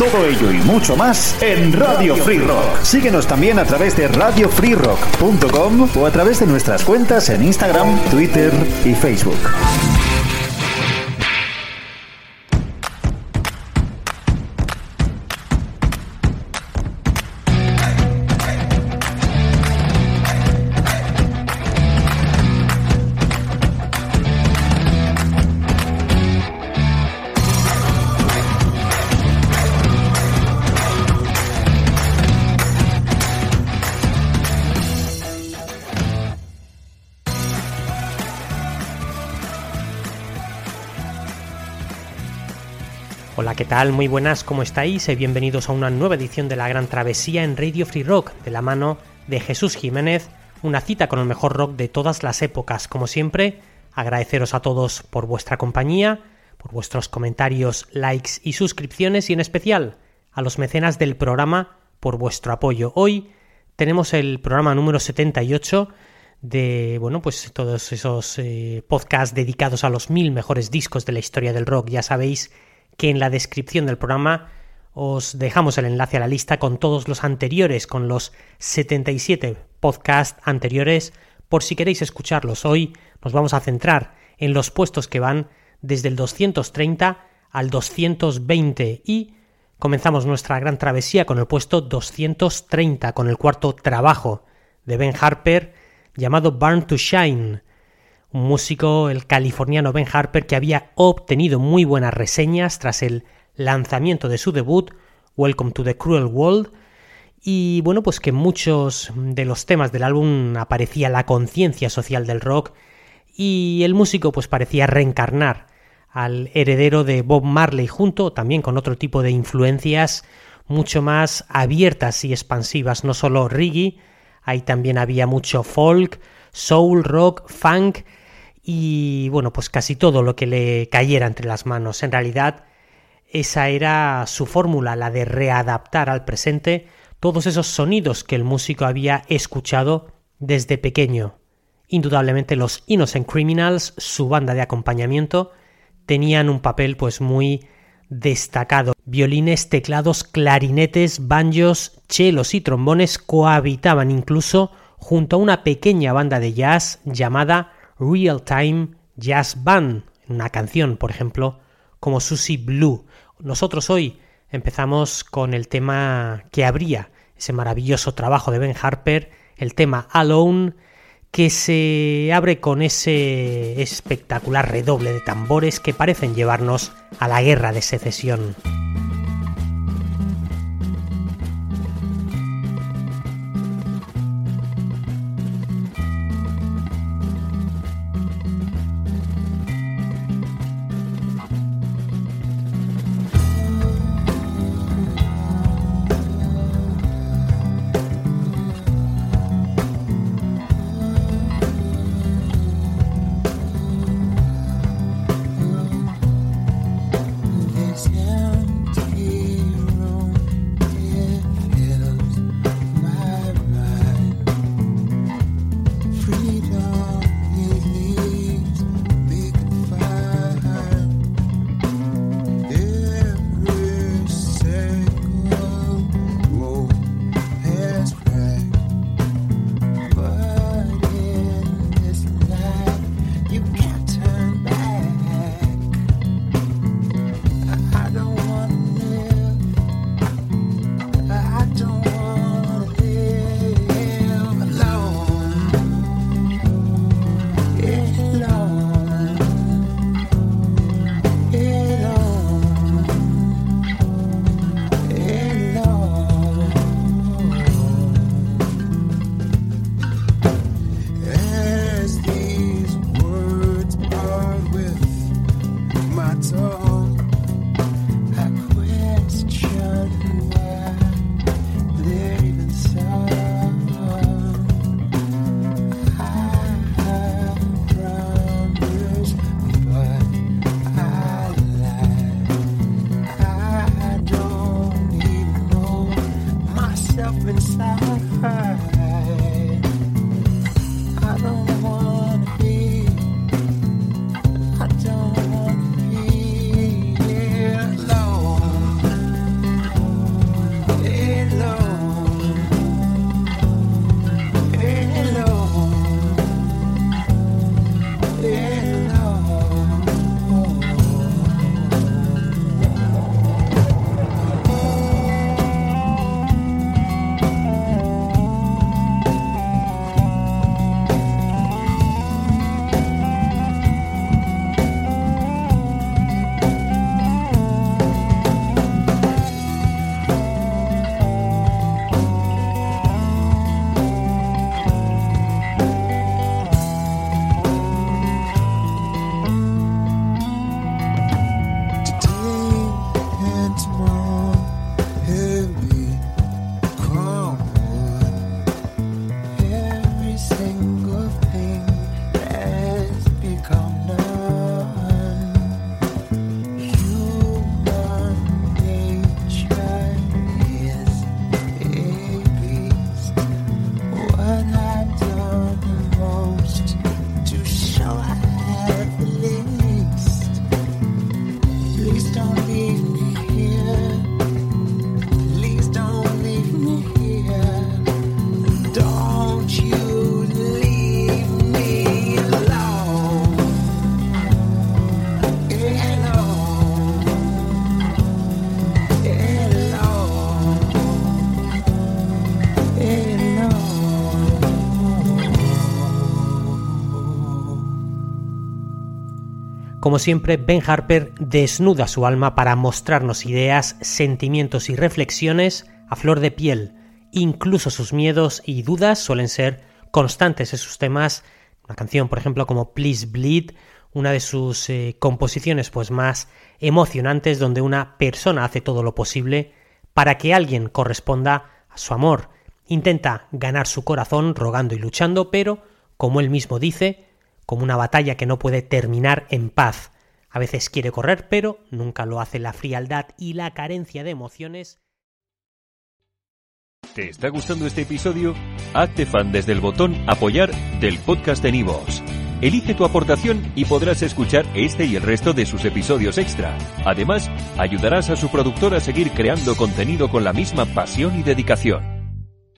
Todo ello y mucho más en Radio Free Rock. Síguenos también a través de radiofreerock.com o a través de nuestras cuentas en Instagram, Twitter y Facebook. Hola, ¿qué tal? Muy buenas, ¿cómo estáis? Y bienvenidos a una nueva edición de la Gran Travesía en Radio Free Rock, de la mano de Jesús Jiménez, una cita con el mejor rock de todas las épocas. Como siempre, agradeceros a todos por vuestra compañía, por vuestros comentarios, likes y suscripciones y en especial a los mecenas del programa por vuestro apoyo. Hoy tenemos el programa número 78 de, bueno, pues todos esos eh, podcasts dedicados a los mil mejores discos de la historia del rock. Ya sabéis que en la descripción del programa os dejamos el enlace a la lista con todos los anteriores, con los 77 podcasts anteriores, por si queréis escucharlos. Hoy nos vamos a centrar en los puestos que van desde el 230 al 220 y comenzamos nuestra gran travesía con el puesto 230, con el cuarto trabajo de Ben Harper llamado Burn to Shine, un músico, el californiano Ben Harper, que había obtenido muy buenas reseñas tras el lanzamiento de su debut, Welcome to the Cruel World, y bueno, pues que muchos de los temas del álbum aparecía la conciencia social del rock, y el músico pues parecía reencarnar al heredero de Bob Marley junto también con otro tipo de influencias mucho más abiertas y expansivas, no solo reggae, ahí también había mucho folk, soul, rock, funk, y bueno, pues casi todo lo que le cayera entre las manos. En realidad, esa era su fórmula, la de readaptar al presente todos esos sonidos que el músico había escuchado desde pequeño. Indudablemente los Innocent Criminals, su banda de acompañamiento, tenían un papel pues muy destacado. Violines, teclados, clarinetes, banjos, chelos y trombones cohabitaban incluso junto a una pequeña banda de jazz llamada Real Time Jazz Band, una canción, por ejemplo, como Susie Blue. Nosotros hoy empezamos con el tema que abría ese maravilloso trabajo de Ben Harper, el tema Alone, que se abre con ese espectacular redoble de tambores que parecen llevarnos a la guerra de secesión. Como siempre, Ben Harper desnuda su alma para mostrarnos ideas, sentimientos y reflexiones a flor de piel. Incluso sus miedos y dudas suelen ser constantes en sus temas. Una canción, por ejemplo, como Please Bleed, una de sus eh, composiciones pues más emocionantes donde una persona hace todo lo posible para que alguien corresponda a su amor. Intenta ganar su corazón rogando y luchando, pero, como él mismo dice, como una batalla que no puede terminar en paz. A veces quiere correr, pero nunca lo hace la frialdad y la carencia de emociones. ¿Te está gustando este episodio? Hazte fan desde el botón apoyar del podcast de Nivos. Elige tu aportación y podrás escuchar este y el resto de sus episodios extra. Además, ayudarás a su productor a seguir creando contenido con la misma pasión y dedicación.